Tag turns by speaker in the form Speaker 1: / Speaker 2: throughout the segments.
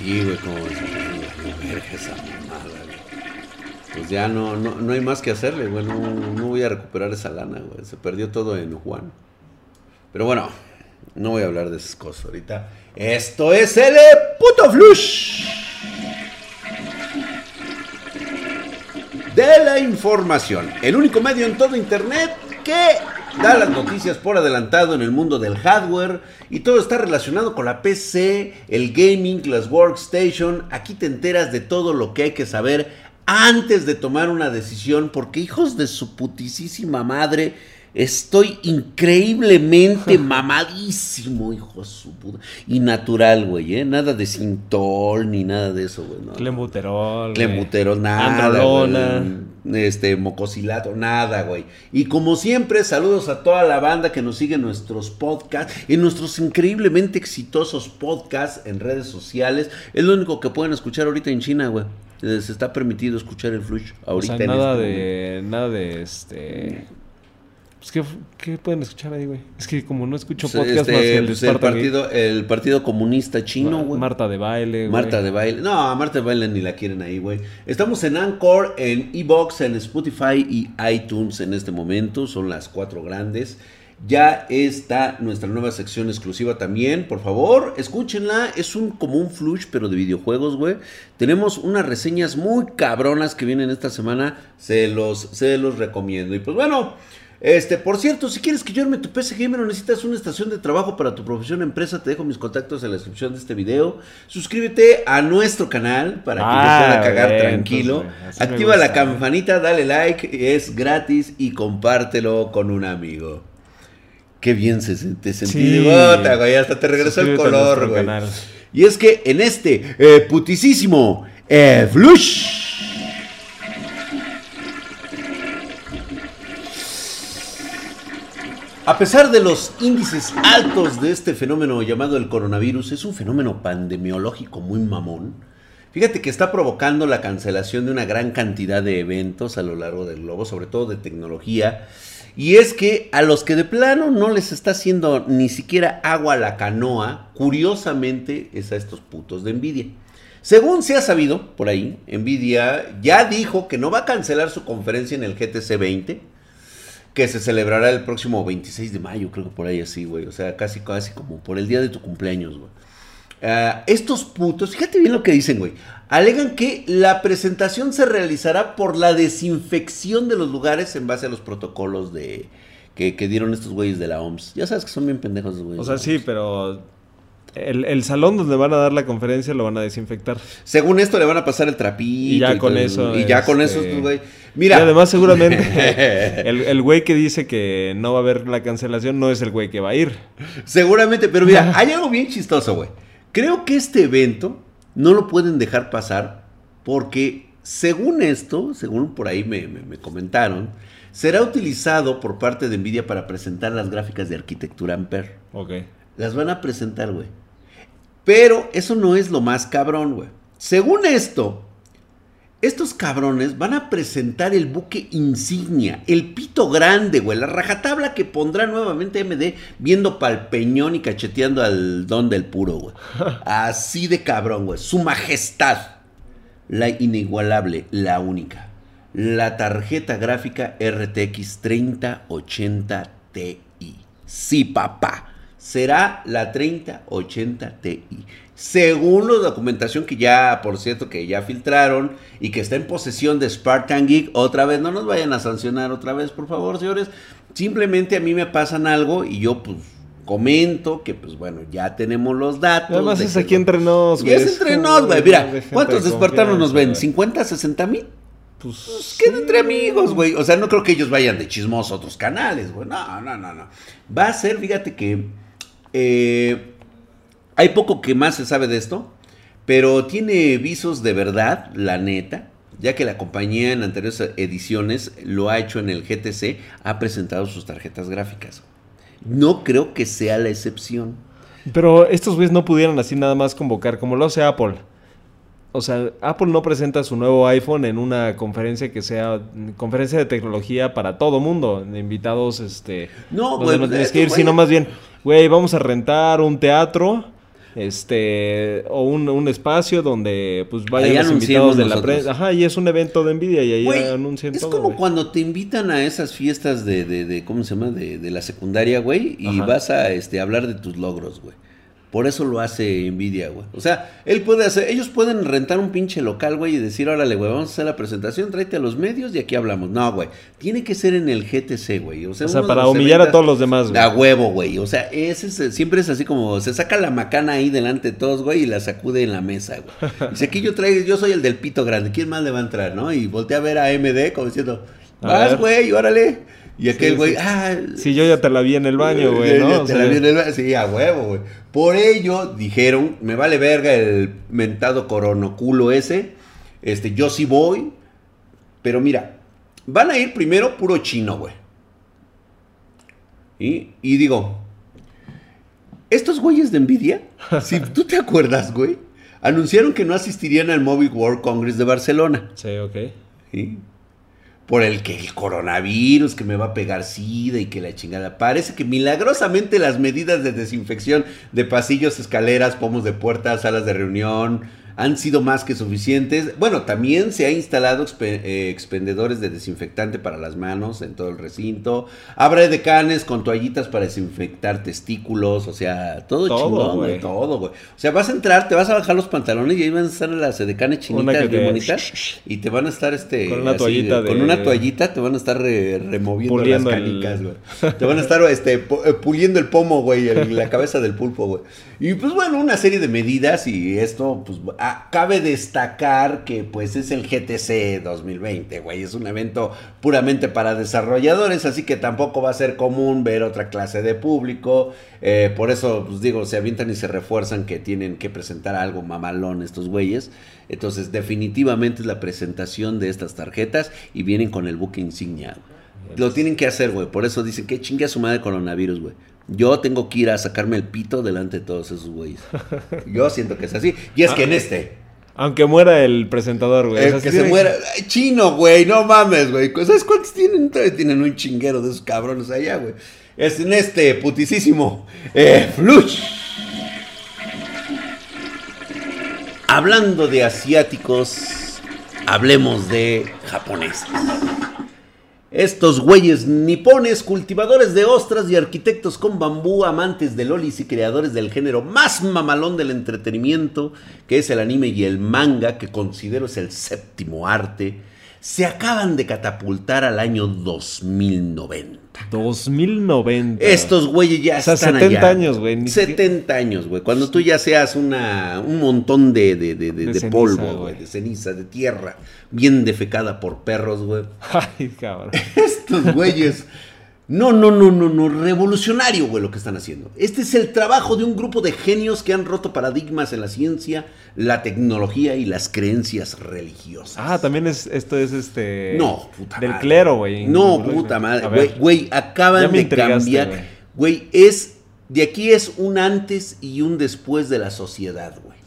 Speaker 1: Sí, güey, como verga esa mamada. Pues ya no, no, no hay más que hacerle, güey. No, no voy a recuperar esa lana, güey. Se perdió todo en Juan. Pero bueno, no voy a hablar de esas cosas ahorita. Esto es el puto flush de la información. El único medio en todo internet que da las noticias por adelantado en el mundo del hardware y todo está relacionado con la PC, el gaming, las workstation. Aquí te enteras de todo lo que hay que saber antes de tomar una decisión porque hijos de su putisísima madre Estoy increíblemente mamadísimo, hijo de su puta. Y natural, güey, ¿eh? Nada de sintol ni nada de eso, güey. No,
Speaker 2: Clembuterol.
Speaker 1: Clembuterol, nada.
Speaker 2: Androlona.
Speaker 1: Güey. Este, mocosilato, nada, güey. Y como siempre, saludos a toda la banda que nos sigue en nuestros podcasts, en nuestros increíblemente exitosos podcasts en redes sociales. Es lo único que pueden escuchar ahorita en China, güey. Les está permitido escuchar el flush ahorita.
Speaker 2: O sea,
Speaker 1: en
Speaker 2: nada
Speaker 1: este
Speaker 2: de. Nada de este. Pues, ¿qué, ¿qué, pueden escuchar ahí, güey? Es que como no escucho
Speaker 1: Pues,
Speaker 2: podcast
Speaker 1: este,
Speaker 2: más que el
Speaker 1: pues, el partido, el partido comunista chino, güey.
Speaker 2: Marta de baile, güey.
Speaker 1: Marta de baile. No, a Marta de baile ni la quieren ahí, güey. Estamos en Anchor, en Evox, en Spotify y iTunes en este momento. Son las cuatro grandes. Ya está nuestra nueva sección exclusiva también. Por favor, escúchenla. Es un como un flush, pero de videojuegos, güey. Tenemos unas reseñas muy cabronas que vienen esta semana. Se los, se los recomiendo. Y pues bueno. Este, por cierto, si quieres que yo arme tu PC Gamer o necesitas una estación de trabajo para tu profesión o empresa, te dejo mis contactos en la descripción de este video. Suscríbete a nuestro canal para que
Speaker 2: Ah,
Speaker 1: te pueda cagar
Speaker 2: bien,
Speaker 1: tranquilo.
Speaker 2: entonces,
Speaker 1: Activa la campanita, dale like, es gratis y compártelo con un amigo. Qué bien se, te sentí
Speaker 2: Sí.
Speaker 1: de gota, güey. Hasta te regresó el
Speaker 2: Suscríbete
Speaker 1: color, güey.
Speaker 2: canal.
Speaker 1: Y es que en este eh, putisísimo eh, Flush. A pesar de los índices altos de este fenómeno llamado el coronavirus, es un fenómeno pandemiológico muy mamón. Fíjate que está provocando la cancelación de una gran cantidad de eventos a lo largo del globo, sobre todo de tecnología. Y es que a los que de plano no les está haciendo ni siquiera agua a la canoa, curiosamente es a estos putos de Nvidia. Según se ha sabido por ahí, Nvidia ya dijo que no va a cancelar su conferencia en el GTC 20, que se celebrará el próximo 26 de mayo, creo que por ahí así, güey. O sea, casi, casi como por el día de tu cumpleaños, güey. Ah, estos putos, fíjate bien lo que dicen, güey. Alegan que la presentación se realizará por la desinfección de los lugares en base a los protocolos de que, que dieron estos güeyes de la OMS. Ya sabes que son bien pendejos güeyes.
Speaker 2: O sea, sí, pero el, el salón donde van a dar la conferencia lo van a desinfectar.
Speaker 1: Según esto le van a pasar el trapito.
Speaker 2: Y ya con
Speaker 1: todo,
Speaker 2: eso,
Speaker 1: Y ya con
Speaker 2: este,
Speaker 1: eso, güey. Mira.
Speaker 2: Y además seguramente el, el güey que dice que no va a haber la cancelación no es el güey que va a ir.
Speaker 1: Seguramente, pero mira, hay algo bien chistoso, güey. Creo que este evento no lo pueden dejar pasar porque, según esto, según por ahí me, me- me comentaron, será utilizado por parte de Nvidia para presentar las gráficas de arquitectura Ampere.
Speaker 2: Ok.
Speaker 1: Las van a presentar, güey. Pero eso no es lo más cabrón, güey. Según esto, estos cabrones van a presentar el buque insignia, el pito grande, güey, la rajatabla que pondrá nuevamente AMD viendo pa'l peñón y cacheteando al don del puro, güey. Así de cabrón, güey. Su majestad, la inigualable, la única. La tarjeta gráfica RTX 3080 Ti. Sí, papá. Será la 3080 Ti. Según la documentación que ya, por cierto, que ya filtraron y que está en posesión de Spartan Geek, otra vez, no nos vayan a sancionar otra vez, por favor, señores. Simplemente a mí me pasan algo y yo, pues, comento que, pues, bueno, ya tenemos los datos.
Speaker 2: Además
Speaker 1: de
Speaker 2: es aquí entre nos,
Speaker 1: Y
Speaker 2: güey.
Speaker 1: es entre nos, güey. Mira, ¿cuántos
Speaker 2: de
Speaker 1: espartanos nos ven?
Speaker 2: confianza,
Speaker 1: ¿50, 60 mil?
Speaker 2: Pues,
Speaker 1: Pues queda entre amigos, güey. O sea, no creo que ellos vayan de chismosos a otros canales, güey. No, no, no, no. Va a ser, fíjate que eh, hay poco que más se sabe de esto, pero tiene visos de verdad, la neta, ya que la compañía en anteriores ediciones lo ha hecho en el GTC, ha presentado sus tarjetas gráficas. No creo que sea la excepción.
Speaker 2: Pero estos güeyes no pudieran así nada más convocar, como lo hace Apple. O sea, Apple no presenta su nuevo iPhone en una conferencia que sea conferencia de tecnología para todo mundo, invitados, este...
Speaker 1: No, güey,
Speaker 2: no
Speaker 1: pues,
Speaker 2: tienes que ir, sino más bien, güey, vamos a rentar un teatro este o un, un espacio donde pues
Speaker 1: Ahí
Speaker 2: vayan los invitados de la prensa. Ajá, y es un evento de Nvidia y ahí
Speaker 1: Güey,
Speaker 2: anuncian
Speaker 1: es
Speaker 2: todo.
Speaker 1: como cuando te invitan a esas fiestas de, de, de ¿cómo se llama? De, de la secundaria, güey, y
Speaker 2: Ajá.
Speaker 1: vas a este, hablar de tus logros, güey. Por eso lo hace Nvidia, güey. O sea, él puede hacer, ellos pueden rentar un pinche local, güey, y decir, órale, güey, vamos a hacer la presentación, tráete a los medios y aquí hablamos. No, güey, tiene que ser en el GTC, güey. O sea,
Speaker 2: O para humillar a todos los demás, güey.
Speaker 1: A huevo, güey. O sea, ese es- siempre es así como se saca la macana ahí delante de todos, güey, y la sacude en la mesa, güey. Dice, aquí yo traigo, yo soy el del pito grande, ¿quién más le va a entrar, no? Y voltea a ver a MD como diciendo, vas, güey, órale. Y aquel güey,
Speaker 2: sí.
Speaker 1: ah.
Speaker 2: Sí, yo ya te la vi en el baño, güey, ¿no?
Speaker 1: ya
Speaker 2: O
Speaker 1: te
Speaker 2: sea,
Speaker 1: la vi en el ba- Sí, a huevo, güey. Por ello dijeron, me vale verga el mentado coronoculo ese. Este, yo sí voy. Pero mira, van a ir primero puro chino, güey. Y, y digo, estos güeyes de Nvidia, si tú te acuerdas, güey, anunciaron que no asistirían al Mobile World Congress de Barcelona.
Speaker 2: Sí, ok.
Speaker 1: ¿sí? Por el que el coronavirus, que me va a pegar sida y que la chingada. Parece que milagrosamente las medidas de desinfección de pasillos, escaleras, pomos de puertas, salas de reunión han sido más que suficientes. Bueno, también se ha instalado expe- eh, expendedores de desinfectante para las manos en todo el recinto. Habrá decanes con toallitas para desinfectar testículos, o sea, todo,
Speaker 2: Todo,
Speaker 1: chingón, güey,
Speaker 2: güey.
Speaker 1: todo, güey. O sea, vas a entrar, te vas a bajar los pantalones y ahí van a estar las edecanes chinitas bien bonitas y te van a estar este
Speaker 2: Con una
Speaker 1: así,
Speaker 2: toallita
Speaker 1: con
Speaker 2: de-
Speaker 1: una toallita te van a estar re- removiendo
Speaker 2: Puliendo
Speaker 1: las canicas, güey. Te van a estar este eh, puliendo el pomo, güey, la cabeza del pulpo, güey. Y pues bueno, una serie de medidas y esto pues cabe destacar que pues es el GTC 2020, güey, es un evento puramente para desarrolladores, así que tampoco va a ser común ver otra clase de público. Eh, por eso, pues digo, se avientan y se refuerzan que tienen que presentar algo mamalón estos güeyes. Entonces, definitivamente es la presentación de estas tarjetas y vienen con el buque insignia. Lo tienen que hacer, güey. Por eso dicen que chingue a su madre coronavirus, güey. Yo tengo que ir a sacarme el pito delante de todos esos güeyes. Yo siento que es así. Y es que en este,
Speaker 2: Aunque muera el presentador, güey.
Speaker 1: el que se muera. Ay, chino, güey, no mames, güey. ¿Sabes cuántos tienen? Todavía tienen un chinguero de esos cabrones allá, güey. Es en este putisísimo eh, Flush. Hablando de asiáticos, hablemos de japoneses. Estos güeyes nipones, cultivadores de ostras y arquitectos con bambú, amantes de lolis y creadores del género más mamalón del entretenimiento, que es el anime y el manga, que considero es el séptimo arte, se acaban de catapultar al año 2090.
Speaker 2: 2090.
Speaker 1: Estos güeyes ya
Speaker 2: O sea,
Speaker 1: están
Speaker 2: 70
Speaker 1: allá.
Speaker 2: años, güey, ni
Speaker 1: 70 años, güey. Cuando tú ya seas una, un montón de, de, de,
Speaker 2: ceniza,
Speaker 1: polvo,
Speaker 2: güey,
Speaker 1: de ceniza, de tierra, bien defecada por perros, güey.
Speaker 2: Ay, cabrón.
Speaker 1: Estos güeyes. No, no, no, no, no. Revolucionario, güey, lo que están haciendo. Este es el trabajo de un grupo de genios que han roto paradigmas en la ciencia, la tecnología y las creencias religiosas.
Speaker 2: Ah, también es, esto es este.
Speaker 1: No, puta
Speaker 2: Del
Speaker 1: madre.
Speaker 2: clero, güey.
Speaker 1: No, puta madre. Güey, güey,
Speaker 2: Ya
Speaker 1: acaban
Speaker 2: me
Speaker 1: de cambiar.
Speaker 2: Güey,
Speaker 1: es. De aquí es un antes y un después de la sociedad, güey.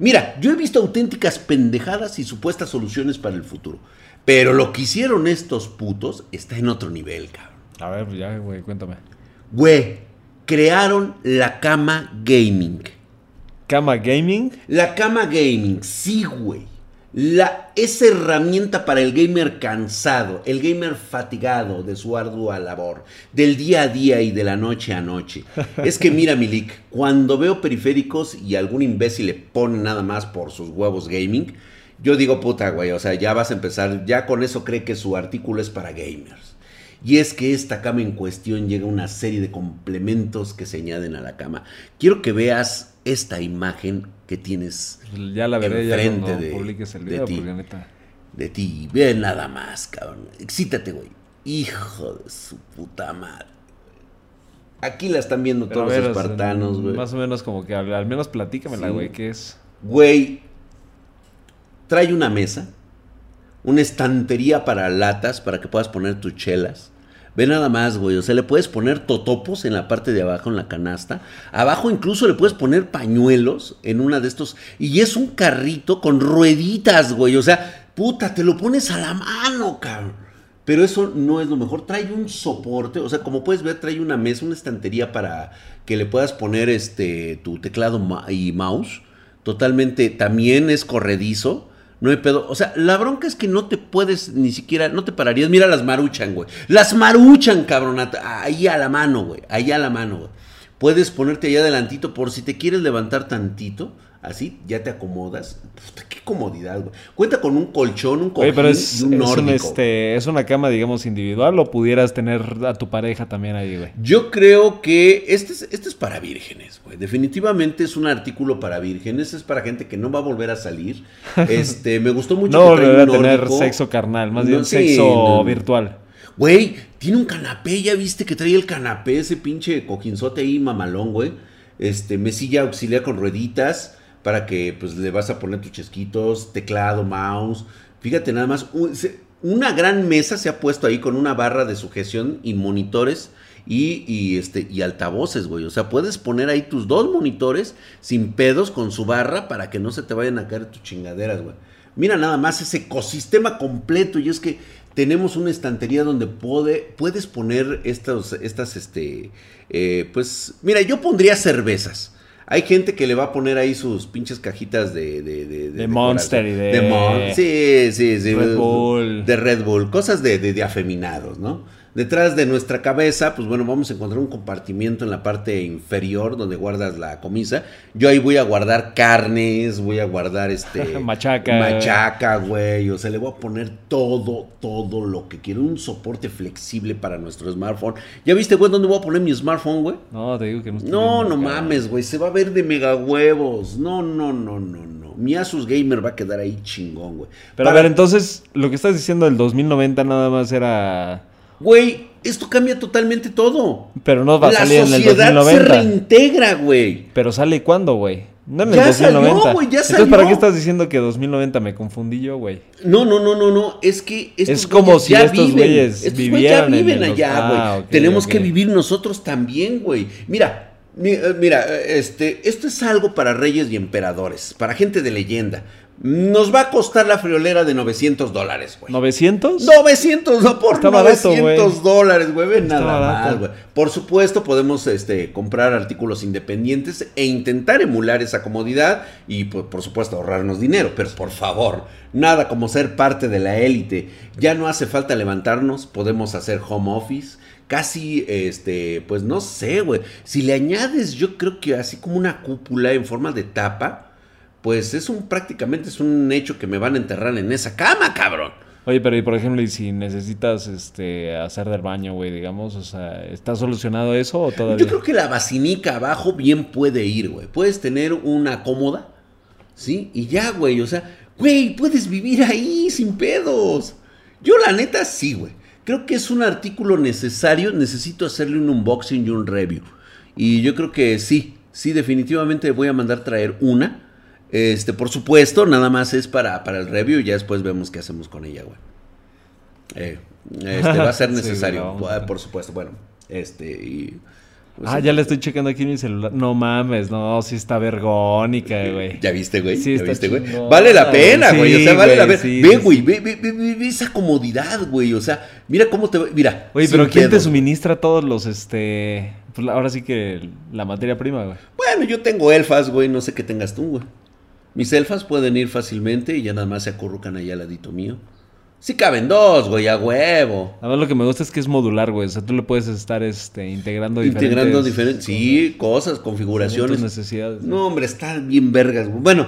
Speaker 1: Mira, yo he visto auténticas pendejadas y supuestas soluciones para el futuro. Pero lo que hicieron estos putos está en otro nivel, cabrón.
Speaker 2: A ver, pues ya, güey, cuéntame.
Speaker 1: Güey, crearon la cama gaming.
Speaker 2: Cama Gaming.
Speaker 1: La cama gaming, sí, güey. La, esa herramienta para el gamer cansado, el gamer fatigado de su ardua labor, del día a día y de la noche a noche. Es que mira, Milik, cuando veo periféricos y algún imbécil le pone nada más por sus huevos gaming, yo digo, puta, güey, o sea, ya vas a empezar, ya con eso cree que su artículo es para gamers. Y es que esta cama en cuestión llega una serie de complementos que se añaden a la cama. Quiero que veas esta imagen que tienes
Speaker 2: Ya la veré ya
Speaker 1: Enfrente
Speaker 2: cuando
Speaker 1: de-
Speaker 2: publiques el
Speaker 1: de
Speaker 2: video,
Speaker 1: ti.
Speaker 2: porque neta.
Speaker 1: de ti. Ve nada más, cabrón. Excítate, güey. Hijo de su puta madre. Aquí la están viendo
Speaker 2: Pero
Speaker 1: todos
Speaker 2: ver,
Speaker 1: los espartanos, güey.
Speaker 2: Más o menos como que al, menos platícamela,
Speaker 1: Sí.
Speaker 2: güey, ¿qué es?
Speaker 1: Güey, trae una mesa, una estantería para latas, para que puedas poner tus chelas. Ve nada más, güey. O sea, le puedes poner totopos en la parte de abajo, en la canasta. Abajo incluso le puedes poner pañuelos en una de estos. Y es un carrito con rueditas, güey. O sea, puta, te lo pones a la mano, cabrón. Pero eso no es lo mejor. Trae un soporte, o sea, como puedes ver, trae una mesa, una estantería para que le puedas poner este tu teclado y mouse. Totalmente, también es corredizo. No hay pedo. O sea, la bronca es que no te puedes ni siquiera, no te pararías. Mira las maruchan, güey. Las maruchan, cabrón. Ahí a la mano, güey. Ahí a la mano, güey. Puedes ponerte allá adelantito por si te quieres levantar tantito así ya te acomodas. qué comodidad, güey. Cuenta con un colchón, un cojín
Speaker 2: pero es, y un nórdico. este, ¿Es una cama, digamos, individual o pudieras tener a tu pareja también ahí, güey?
Speaker 1: Yo creo que este es, este es para vírgenes, güey. Definitivamente es un artículo para vírgenes. Es para gente que no va a volver a salir. Este, me gustó mucho
Speaker 2: no volver a tener sexo carnal, más bien sexo virtual.
Speaker 1: Güey, tiene un canapé, ya viste que trae el canapé, ese pinche cojinzote ahí mamalón, güey. Este, mesilla auxiliar con rueditas para que pues le vas a poner tus chesquitos, teclado, mouse. Fíjate nada más, una gran mesa se ha puesto ahí con una barra de sujeción y monitores y, este, y altavoces, güey. O sea, puedes poner ahí tus dos monitores sin pedos con su barra para que no se te vayan a caer tus chingaderas, güey. Mira nada más ese ecosistema completo y es que tenemos una estantería donde puedes poner estos, estas, este, eh, pues, mira, yo pondría cervezas. Hay gente que le va a poner ahí sus pinches cajitas de... De,
Speaker 2: de, Monster y de...
Speaker 1: de sí, sí, sí. Red Bull. De Red Bull. Cosas de, de afeminados, ¿no? Detrás de nuestra cabeza, pues bueno, vamos a encontrar un compartimiento en la parte inferior donde guardas la comisa. Yo ahí voy a guardar carnes, voy a guardar este...
Speaker 2: machaca.
Speaker 1: Machaca, güey. O sea, le voy a poner todo, todo lo que quiero. Un soporte flexible para nuestro smartphone. ¿Ya viste, güey, dónde voy a poner mi smartphone, güey?
Speaker 2: No, te digo que no estoy
Speaker 1: No, no mames, güey. Se va a ver de mega huevos. No, no, no, no, no. Mi Asus Gamer va a quedar ahí chingón, güey.
Speaker 2: Pero a ver, entonces, lo que estás diciendo del 2090 nada más era
Speaker 1: Güey, esto cambia totalmente todo.
Speaker 2: Pero no va a salir en el
Speaker 1: 2090. La sociedad se reintegra, güey.
Speaker 2: Pero sale cuándo, güey? No en el ya 2090. Salió, güey, ya Entonces, ¿para qué estás diciendo que 2090 me confundí yo, güey?
Speaker 1: No, no, no, no, no. Es que
Speaker 2: es como si estos güeyes vivieran
Speaker 1: ya viven allá, güey. Ah, Tenemos que vivir nosotros también, güey. Mira, eh, mira, este, esto es algo para reyes y emperadores, para gente de leyenda. Nos va a costar la friolera de 900 dólares, güey.
Speaker 2: ¿900?
Speaker 1: 900, no por 900 dólares, güey. nada mal, güey. Por supuesto, podemos este, comprar artículos independientes e intentar emular esa comodidad y, por, por supuesto, ahorrarnos dinero. Pero por favor, nada como ser parte de la élite. Ya no hace falta levantarnos, podemos hacer home office casi, este, pues no sé, güey. Si le añades, yo creo que así como una cúpula en forma de tapa, pues es un prácticamente es un hecho que me van a enterrar en esa cama, cabrón.
Speaker 2: Oye, pero y por ejemplo, y si necesitas este hacer del baño, güey, digamos, o sea, ¿está solucionado eso o todavía?
Speaker 1: Yo creo que la basinica abajo bien puede ir, güey. Puedes tener una cómoda, ¿sí? Y ya, güey, o sea, güey, puedes vivir ahí sin pedos. Yo la neta sí, güey. Creo que es un artículo necesario, necesito hacerle un unboxing y un review. Y yo creo que sí, sí, definitivamente voy a mandar traer una este, por supuesto, nada más es para, para el review y ya después vemos qué hacemos con ella, güey. Eh, este, va a ser necesario, por supuesto. Bueno, este y...
Speaker 2: Pues ah, ya le estoy checando aquí en mi celular. No mames, no, sí está vergónica, güey.
Speaker 1: ¿Ya viste, güey? Sí, ¿Ya viste, güey? Vale la pena, güey. o sea, vale la pena. ve, güey, ve, ve, ve, esa comodidad, güey. O sea, mira cómo te. Mira.
Speaker 2: Oye, pero ¿quién te suministra todos los, este. Pues ahora sí que la materia prima, güey.
Speaker 1: Bueno, yo tengo elfas, güey. No sé qué tengas tú, güey. Mis elfas pueden ir fácilmente y ya nada más se acurrucan ahí al ladito mío. Sí caben dos, güey, a huevo.
Speaker 2: A ver, lo que me gusta es que es modular, güey. O sea, tú le puedes estar este, integrando diferentes...
Speaker 1: Integrando diferentes, sí, cosas, configuraciones.
Speaker 2: necesidades.
Speaker 1: No, hombre, está bien vergas. Bueno,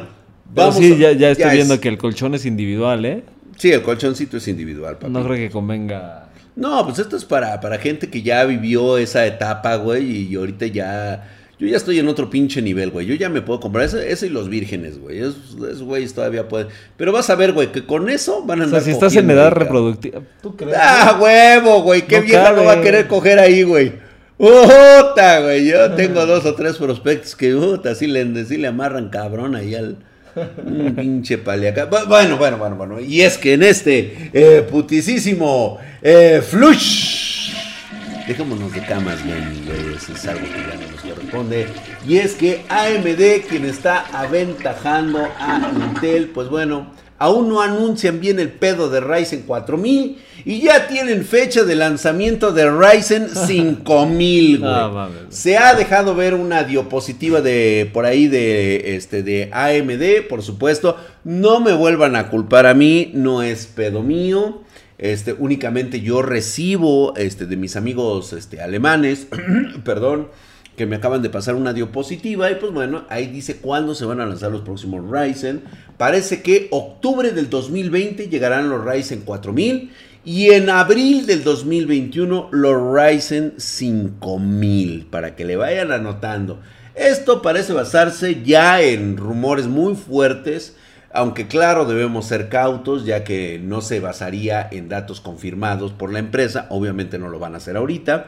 Speaker 2: vamos. sí, ya, ya estoy viendo que el colchón es individual, ¿eh?
Speaker 1: Sí, el colchoncito es individual,
Speaker 2: papá. No creo que convenga...
Speaker 1: No, pues esto es para, para gente que ya vivió esa etapa, güey, y ahorita ya yo ya estoy en otro pinche nivel, güey. Yo ya me puedo comprar eso, y los vírgenes, güey. Esos güeyes todavía pueden. Pero vas a ver, güey, que con eso van a andar.
Speaker 2: O sea, si estás en edad reproductiva. ¿Tú
Speaker 1: crees? Ah, huevo, güey. Qué vieja no va a querer coger ahí, güey. ¡Puta, güey! Yo tengo dos o tres prospectos que, puta, sí le, sí le amarran cabrón ahí al. Un pinche paliaca. Bueno, bueno, bueno, bueno. Y es que en este eh, putisísimo eh, flush Dejémonos de camas, güey, eso es algo que ya no nos corresponde. Y es que AMD, quien está aventajando a Intel, pues bueno, aún no anuncian bien el pedo de Ryzen 4000 y ya tienen fecha de lanzamiento de Ryzen 5000, güey. Se ha dejado ver una diapositiva de por ahí de este de AMD, por supuesto. No me vuelvan a culpar a mí, no es pedo mío. Este, únicamente yo recibo este, de mis amigos este, alemanes, perdón, que me acaban de pasar una diapositiva y pues bueno, ahí dice cuándo se van a lanzar los próximos Ryzen. Parece que octubre del 2020 llegarán los Ryzen 4000 y en abril del 2021 los Ryzen 5000 para que le vayan anotando. Esto parece basarse ya en rumores muy fuertes, aunque claro debemos ser cautos ya que no se basaría en datos confirmados por la empresa, obviamente no lo van a hacer ahorita.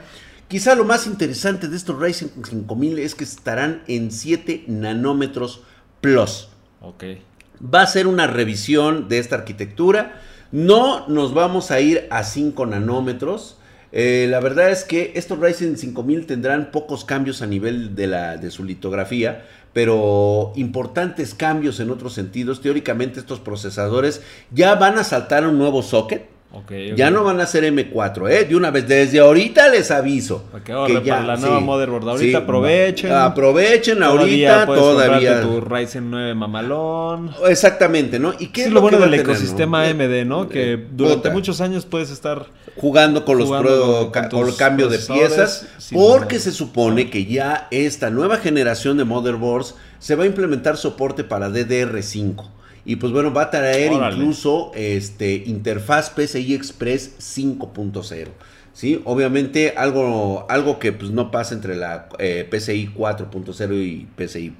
Speaker 1: Quizá lo más interesante de estos Ryzen 5000 es que estarán en 7 nanómetros plus.
Speaker 2: Ok.
Speaker 1: Va a ser una revisión de esta arquitectura. No nos vamos a ir a 5 nanómetros. Eh, la verdad es que estos Ryzen 5000 tendrán pocos cambios a nivel de, la, de su litografía, pero importantes cambios en otros sentidos. Teóricamente estos procesadores ya van a saltar a un nuevo socket ya no van a ser M4, ¿eh? De una vez, desde ahorita les aviso.
Speaker 2: que ya, la nueva motherboard. Ahorita aprovechen.
Speaker 1: Aprovechen ahorita, todavía.
Speaker 2: tu Ryzen 9 mamalón.
Speaker 1: Exactamente, ¿no?
Speaker 2: ¿Y qué es lo, bueno del ecosistema AMD, ¿no? Eh, que durante muchos años puedes estar
Speaker 1: jugando con los con, cambio de piezas. Porque se supone que ya esta nueva generación de motherboards se va a implementar soporte para DDR5. Y pues bueno, va a traer incluso este, interfaz PCI Express 5.0. ¿sí? Obviamente algo, algo que pues, no pasa entre la eh, PCI 4.0 y PCI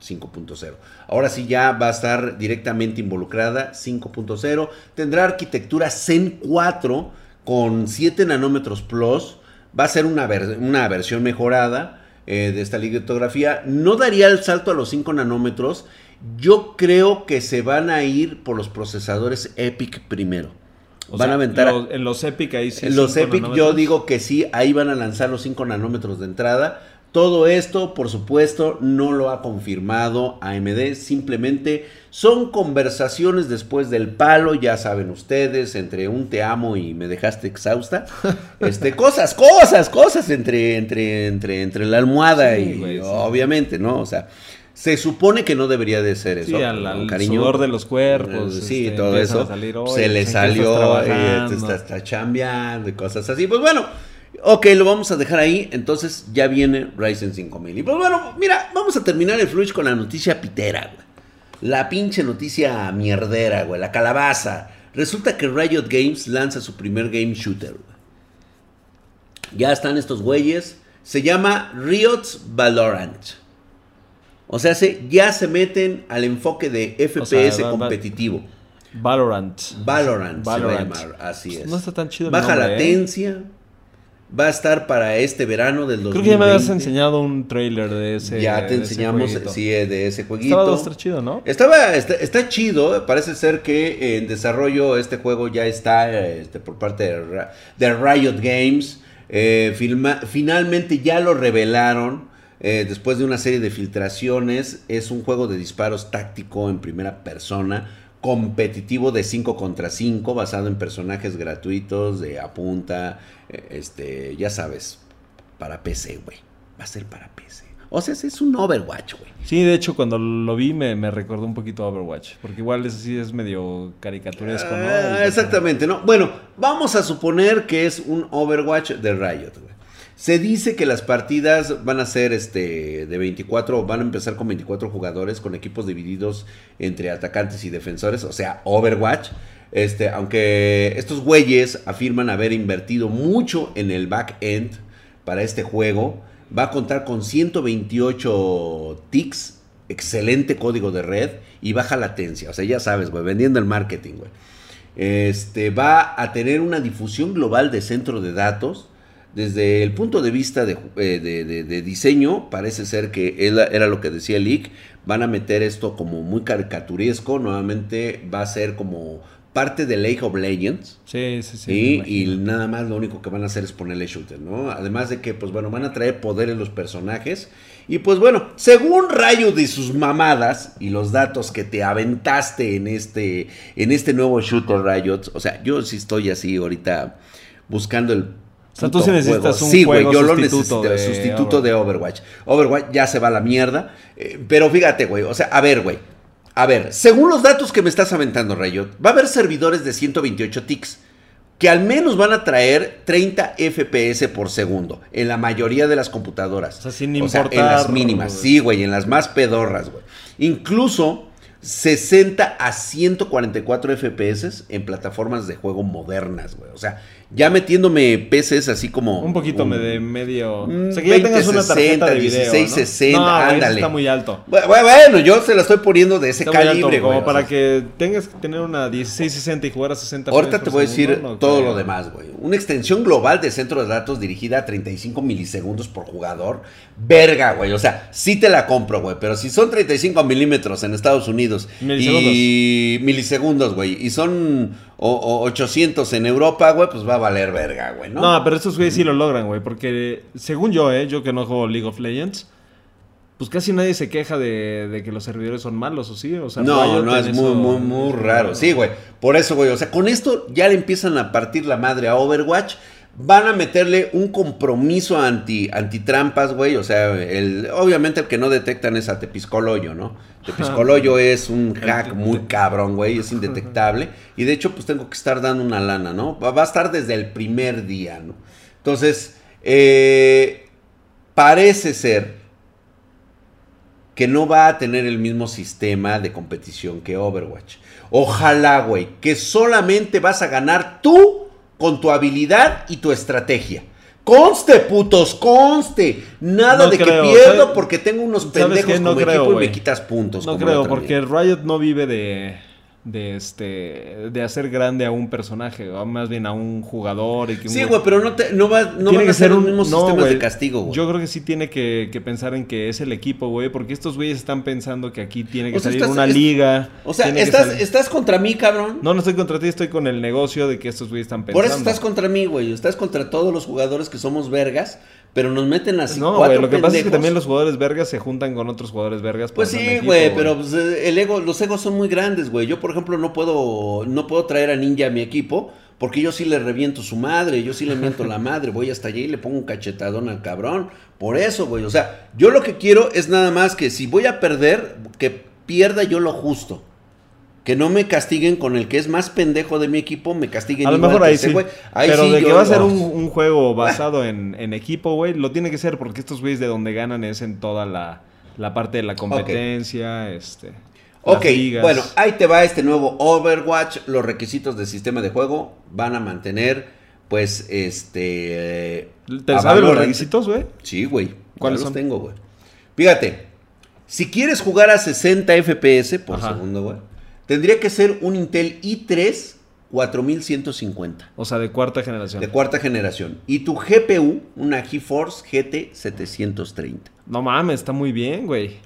Speaker 1: 5.0. Ahora sí ya va a estar directamente involucrada 5.0. Tendrá arquitectura Zen 4 con 7 nanómetros plus. Va a ser una, una versión mejorada eh, de esta litografía. No daría el salto a los 5 nanómetros yo creo que se van a ir por los procesadores EPIC primero.
Speaker 2: van a aventar. en los EPIC ahí sí.
Speaker 1: En los EPIC yo digo que sí, ahí van a lanzar los 5 nanómetros de entrada. Todo esto, por supuesto, no lo ha confirmado AMD, simplemente son conversaciones después del palo, ya saben ustedes, entre un te amo y me dejaste exhausta. Este, cosas, cosas, cosas entre, entre, entre, entre la almohada y obviamente, ¿no? O sea, se supone que no debería de ser eso.
Speaker 2: Sí, al, cariño. sudor de los cuerpos.
Speaker 1: Sí, este, todo eso. se le salió, y está, está chambeando y cosas así. Pues bueno, ok, lo vamos a dejar ahí. Entonces ya viene Ryzen 5000. Y pues bueno, mira, vamos a terminar el Flush con la noticia pitera, güey. La pinche noticia mierdera, güey. La calabaza. Resulta que Riot Games lanza su primer game shooter, güey. Ya están estos güeyes. Se llama Riot's Valorant. O sea, se, ya se meten al enfoque de FPS competitivo.
Speaker 2: Valorant.
Speaker 1: Valorant, Valorant. se va a llamar, así es.
Speaker 2: No está tan chido.
Speaker 1: Baja
Speaker 2: ¿eh?
Speaker 1: latencia. Va a estar para este verano del 2020. Creo que
Speaker 2: ya me habías enseñado un trailer de ese
Speaker 1: Ya te enseñamos, sí, de ese jueguito.
Speaker 2: Estaba estar chido, ¿no?
Speaker 1: Estaba, está, chido. Parece ser que en desarrollo este juego ya está este, por parte de, Riot Games. Eh, finalmente ya lo revelaron. Eh, después de una serie de filtraciones, es un juego de disparos táctico en primera persona, competitivo de 5 contra 5, basado en personajes gratuitos de apunta, eh, este, ya sabes, para PC, güey. Va a ser para PC. O sea, es un Overwatch, güey.
Speaker 2: Sí, de hecho, cuando lo vi me, recordó un poquito a Overwatch. Porque igual es así, es medio caricaturesco, ¿no?
Speaker 1: Ah, exactamente, ¿no? Bueno, vamos a suponer que es un Overwatch de Riot, güey. Se dice que las partidas van a ser este de 24, van a empezar con 24 jugadores con equipos divididos entre atacantes y defensores, o sea, Overwatch. Este, aunque estos güeyes afirman haber invertido mucho en el back-end para este juego, va a contar con 128 ticks, excelente código de red y baja latencia. O sea, ya sabes, güey, vendiendo el marketing, güey. Este, va a tener una difusión global de centro de datos desde el punto de vista de, eh, diseño, parece ser que era lo que decía Leak, van a meter esto como muy caricaturesco, nuevamente va a ser como parte de Lake of Legends.
Speaker 2: Sí, sí, sí.
Speaker 1: Y, nada más lo único que van a hacer es ponerle shooter, ¿no? Además de que, pues bueno, van a traer poder en los personajes Y pues bueno, según Rayo de sus mamadas y los datos que te aventaste en este, en este nuevo shooter Riot, o sea, yo sí estoy así ahorita buscando el
Speaker 2: o sea, tú sí necesitas un
Speaker 1: sí, güey,
Speaker 2: juego
Speaker 1: yo lo necesito,
Speaker 2: de
Speaker 1: sustituto de Overwatch. Overwatch ya se va a la mierda. eh, pero fíjate, güey, o sea, a ver, güey. A ver, según los datos que me estás aventando, Riot, va a haber servidores de 128 ticks que al menos van a traer 30 FPS por segundo en la mayoría de las computadoras.
Speaker 2: O sea, sin
Speaker 1: en
Speaker 2: importar-
Speaker 1: las mínimas, sí, güey, en las más pedorras, güey. Incluso 60 a 144 FPS en plataformas de juego modernas, güey. O sea, ya metiéndome PCs así como...
Speaker 2: Un poquito
Speaker 1: un-
Speaker 2: de medio. O sea, que ya tengas una
Speaker 1: 2060,
Speaker 2: tarjeta de video.
Speaker 1: 1660,
Speaker 2: ¿no? No, güey, eso
Speaker 1: ándale.
Speaker 2: está muy alto.
Speaker 1: Bu- bu- Bueno, yo se la estoy poniendo de ese
Speaker 2: Está muy alto,
Speaker 1: calibre,
Speaker 2: como
Speaker 1: güey. o
Speaker 2: para
Speaker 1: sea.
Speaker 2: que tengas que tener una 1660 y jugar a 60
Speaker 1: Ahorita te voy a decir
Speaker 2: no
Speaker 1: todo
Speaker 2: creo.
Speaker 1: lo demás, güey. Una extensión global de centro de datos dirigida a 35 milisegundos por jugador. Verga, güey. O sea, sí te la compro, güey. Pero si son 35 milímetros en Estados Unidos y milisegundos, güey. Y son o- o 800 en Europa, güey, pues va a valer verga, güey, ¿no?
Speaker 2: No, pero estos güeyes sí lo logran, güey. Porque según yo, eh, yo que no juego League of Legends, pues casi nadie se queja de, de que los servidores son malos, ¿o sí? O sea,
Speaker 1: No, no, es muy,
Speaker 2: eso-
Speaker 1: muy, muy raro. Sí, güey. Por eso, güey. O sea, con esto ya le empiezan a partir la madre a Overwatch. Van a meterle un compromiso anti, antitrampas, güey. O sea, el, obviamente el que no detectan es a Tepiscoloyo, ¿no? Tepiscoloyo es un hack muy cabrón, güey. Es indetectable. Y de hecho, pues tengo que estar dando una lana, ¿no? Va, va a estar desde el primer día, ¿no? Entonces, eh, parece ser que no va a tener el mismo sistema de competición que Overwatch. Ojalá, güey, que solamente vas a ganar tú con tu habilidad y tu estrategia. Conste, putos, conste. Nada
Speaker 2: No
Speaker 1: de
Speaker 2: creo,
Speaker 1: que pierdo
Speaker 2: ¿sabes?
Speaker 1: porque tengo unos
Speaker 2: ¿Sabes
Speaker 1: pendejos?
Speaker 2: No
Speaker 1: como
Speaker 2: creo,
Speaker 1: equipo y me quitas puntos.
Speaker 2: No
Speaker 1: como
Speaker 2: creo, porque. Riot no vive de, de este de hacer grande a un personaje, o más bien a un jugador. Y que un
Speaker 1: Sí, güey, pero no, te, no, va, no
Speaker 2: Tiene
Speaker 1: van
Speaker 2: que
Speaker 1: a ser los
Speaker 2: un
Speaker 1: mismos
Speaker 2: no,
Speaker 1: sistemas
Speaker 2: güey.
Speaker 1: de castigo, güey.
Speaker 2: Yo creo que sí tiene que, que pensar en que es el equipo, güey, porque estos güeyes están pensando que aquí tiene que
Speaker 1: O sea,
Speaker 2: salir
Speaker 1: estás-
Speaker 2: una
Speaker 1: es-
Speaker 2: liga.
Speaker 1: O sea, estás,
Speaker 2: salir-
Speaker 1: estás contra mí, cabrón.
Speaker 2: No, no estoy contra ti, estoy con el negocio de que estos güeyes están pensando.
Speaker 1: Por eso estás contra mí, güey. Estás contra todos los jugadores que somos vergas, pero nos meten así
Speaker 2: No,
Speaker 1: cuatro
Speaker 2: lo que pasa es que también los jugadores vergas se juntan con otros jugadores vergas.
Speaker 1: Pues sí, güey, pero pues, eh, el ego, los egos son muy grandes, güey. Yo, por ejemplo, no puedo, no puedo traer a Ninja a mi equipo porque yo sí le reviento su madre, yo sí le miento la madre, voy hasta allá y le pongo un cachetadón al cabrón. Por eso, güey. O sea, yo lo que quiero es nada más que si voy a perder, que pierda yo lo justo. Que no me castiguen con el que es más pendejo de mi equipo, me castiguen
Speaker 2: A lo mejor ahí sí.
Speaker 1: güey. Ahí
Speaker 2: pero
Speaker 1: sí
Speaker 2: de
Speaker 1: yo
Speaker 2: que va a ser un, un juego basado en, en equipo, güey, lo tiene que ser porque estos güeyes de donde ganan es en toda la, la parte de la competencia, este.
Speaker 1: Ok, bueno, ahí te va este nuevo Overwatch. Los requisitos del sistema de juego van a mantener, pues, este...
Speaker 2: ¿Te sabes los requisitos, güey?
Speaker 1: Sí, güey.
Speaker 2: ¿Cuáles
Speaker 1: ¿Cuáles
Speaker 2: son?
Speaker 1: los tengo, güey? Fíjate, si quieres jugar a 60 FPS por
Speaker 2: Ajá.
Speaker 1: segundo, güey, tendría que ser un Intel i3 4150
Speaker 2: O sea, de cuarta generación.
Speaker 1: de cuarta generación. Y tu GPU, una GeForce GT 730.
Speaker 2: No mames, está muy bien, güey.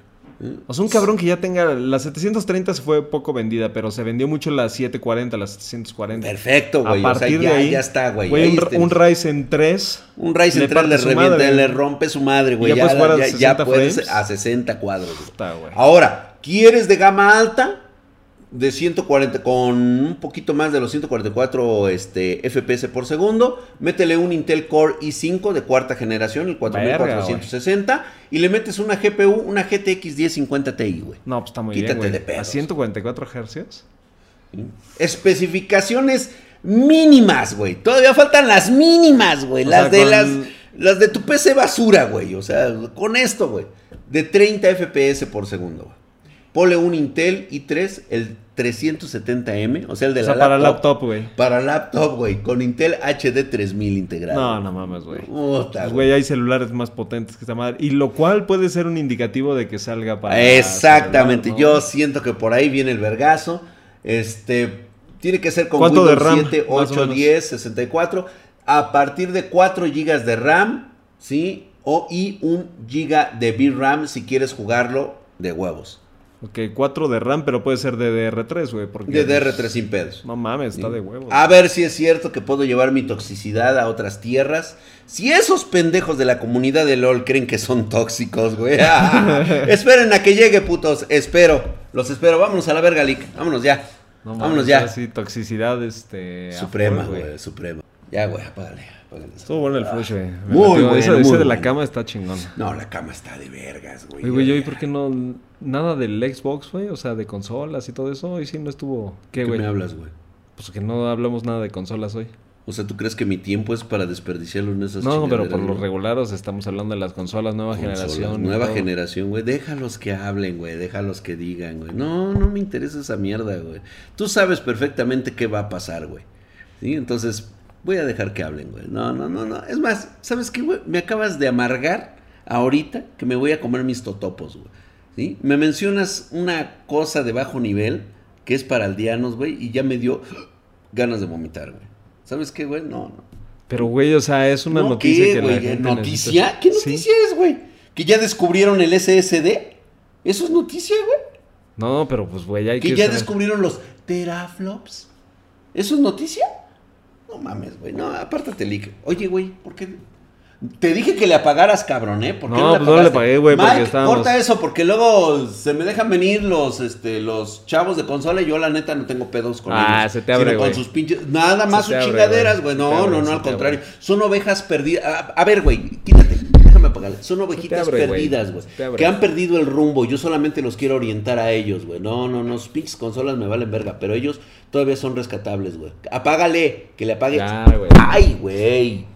Speaker 2: O sea, un cabrón que ya tenga. La 730 se fue poco vendida, pero se vendió mucho la 740, la 740.
Speaker 1: Perfecto, güey.
Speaker 2: A
Speaker 1: O sea,
Speaker 2: partir
Speaker 1: ya,
Speaker 2: de ahí.
Speaker 1: ya está, güey.
Speaker 2: güey, un, un Ryzen 3.
Speaker 1: Un Ryzen
Speaker 2: Le
Speaker 1: 3
Speaker 2: parte
Speaker 1: le revienta,
Speaker 2: madre.
Speaker 1: le rompe su madre, güey.
Speaker 2: Ya
Speaker 1: Ya,
Speaker 2: puedes
Speaker 1: ya- ya
Speaker 2: 60
Speaker 1: puedes a 60 cuadros. güey.
Speaker 2: Está, güey.
Speaker 1: Ahora, ¿quieres de gama alta? De 140, con un poquito más de los 144 este, FPS por segundo. Métele un Intel Core i5 de cuarta generación, el 4460. Y le metes una GPU, una GTX 1050 Ti, güey.
Speaker 2: No, pues está muy
Speaker 1: Quítate
Speaker 2: bien,
Speaker 1: de
Speaker 2: güey.
Speaker 1: pedos.
Speaker 2: A 144 Hz.
Speaker 1: Especificaciones mínimas, güey. Todavía faltan las mínimas, güey. Las
Speaker 2: sea,
Speaker 1: de
Speaker 2: con-
Speaker 1: las, las de tu PC basura, güey. O sea, con esto, güey. De 30 FPS por segundo, güey. Ponle un Intel i3, el 370M, o sea, el de
Speaker 2: O sea,
Speaker 1: la
Speaker 2: para
Speaker 1: laptop.
Speaker 2: laptop, güey.
Speaker 1: Para laptop, güey. Con Intel HD 3000 integrado.
Speaker 2: No, no mames, güey. Pues,
Speaker 1: güey.
Speaker 2: hay celulares más potentes que esta madre. Y lo cual puede ser un indicativo de que salga para.
Speaker 1: Exactamente.
Speaker 2: celular, ¿no?
Speaker 1: Yo siento que por ahí viene el vergazo. Este. Tiene que ser con
Speaker 2: ¿Cuánto de
Speaker 1: Windows
Speaker 2: RAM,
Speaker 1: 7,
Speaker 2: más o
Speaker 1: 8,
Speaker 2: menos?
Speaker 1: 10, 64. A partir de 4 GB de RAM, ¿sí? O y un GB de VRAM si quieres jugarlo de huevos.
Speaker 2: Ok, 4 de RAM, pero puede ser DDR3, güey. Porque...
Speaker 1: De DR3 sin pedos.
Speaker 2: No mames, está de huevo.
Speaker 1: A ver si es cierto que puedo llevar mi toxicidad a otras tierras. Si esos pendejos de la comunidad de LOL creen que son tóxicos, güey. Esperen a que llegue, putos. Espero. Los espero. Vámonos a la verga, Lick. Vámonos ya.
Speaker 2: No mames,
Speaker 1: Vámonos ya.
Speaker 2: Sí, toxicidad, este.
Speaker 1: Suprema, güey. Suprema. Ya, güey, apágale. Apágale.
Speaker 2: Estuvo bueno el flush, güey. Me
Speaker 1: Muy bueno,
Speaker 2: Ese,
Speaker 1: muy
Speaker 2: de la cama está chingón.
Speaker 1: No, la cama está de vergas, güey.
Speaker 2: Oye, güey, ¿y por qué no? Nada del Xbox, güey. O sea, de consolas y todo eso. Hoy sí no estuvo. ¿Qué,
Speaker 1: ¿Qué
Speaker 2: güey?
Speaker 1: me hablas, güey?
Speaker 2: Pues que no hablamos nada de consolas hoy.
Speaker 1: O sea, ¿tú crees que mi tiempo es para desperdiciarlo en esas
Speaker 2: No, pero por los regulares estamos hablando de las consolas, nueva
Speaker 1: Consolas,
Speaker 2: generación.
Speaker 1: Nueva generación, güey. Déjalos que hablen, güey. Déjalos que digan, güey. No, no me interesa esa mierda, güey. Tú sabes perfectamente qué va a pasar, güey. ¿Sí? Entonces, voy a dejar que hablen, güey. No, no, no, no. Es más, ¿sabes qué, güey? Me acabas de amargar ahorita que me voy a comer mis totopos, güey. ¿Sí? Me mencionas una cosa de bajo nivel que es para aldeanos, güey, y ya me dio ganas de vomitar, güey. ¿Sabes qué, güey? No, no.
Speaker 2: Pero, güey, o sea, es una
Speaker 1: No,
Speaker 2: noticia
Speaker 1: ¿qué,
Speaker 2: que la
Speaker 1: güey?
Speaker 2: gente
Speaker 1: ¿Noticia?
Speaker 2: necesita-
Speaker 1: ¿Qué
Speaker 2: Sí.
Speaker 1: noticia es, güey? ¿Que ya descubrieron el SSD? ¿Eso es noticia, güey?
Speaker 2: No, pero pues, güey, hay
Speaker 1: ¿Que
Speaker 2: que...
Speaker 1: ya
Speaker 2: saber-
Speaker 1: descubrieron los teraflops? ¿Eso es noticia? No mames, güey. No, apártate, Lick. Oye, güey, ¿por qué? Te dije que le apagaras, cabrón, ¿eh? ¿Por qué
Speaker 2: No, pues no le pagué, güey, porque estábamos-
Speaker 1: corta eso, porque luego se me dejan venir los, este, los chavos de consola y yo, la neta, no tengo pedos con
Speaker 2: Ah,
Speaker 1: ellos.
Speaker 2: se te abre,
Speaker 1: sino con
Speaker 2: güey.
Speaker 1: sus pinches... Nada más sus
Speaker 2: abre,
Speaker 1: chingaderas,
Speaker 2: güey.
Speaker 1: güey. No,
Speaker 2: abre,
Speaker 1: no, no, al contrario.
Speaker 2: abre.
Speaker 1: Son ovejas perdidas. A, a ver, güey, quítate. Déjame apagarle. Son ovejitas
Speaker 2: abre, güey.
Speaker 1: perdidas, güey. Que han perdido el rumbo. Yo solamente los quiero orientar a ellos, güey. No, no, no. Sus pinches consolas me valen verga. Pero ellos todavía son rescatables, güey. Apágale. Que le apague.
Speaker 2: Güey.
Speaker 1: Ay, güey.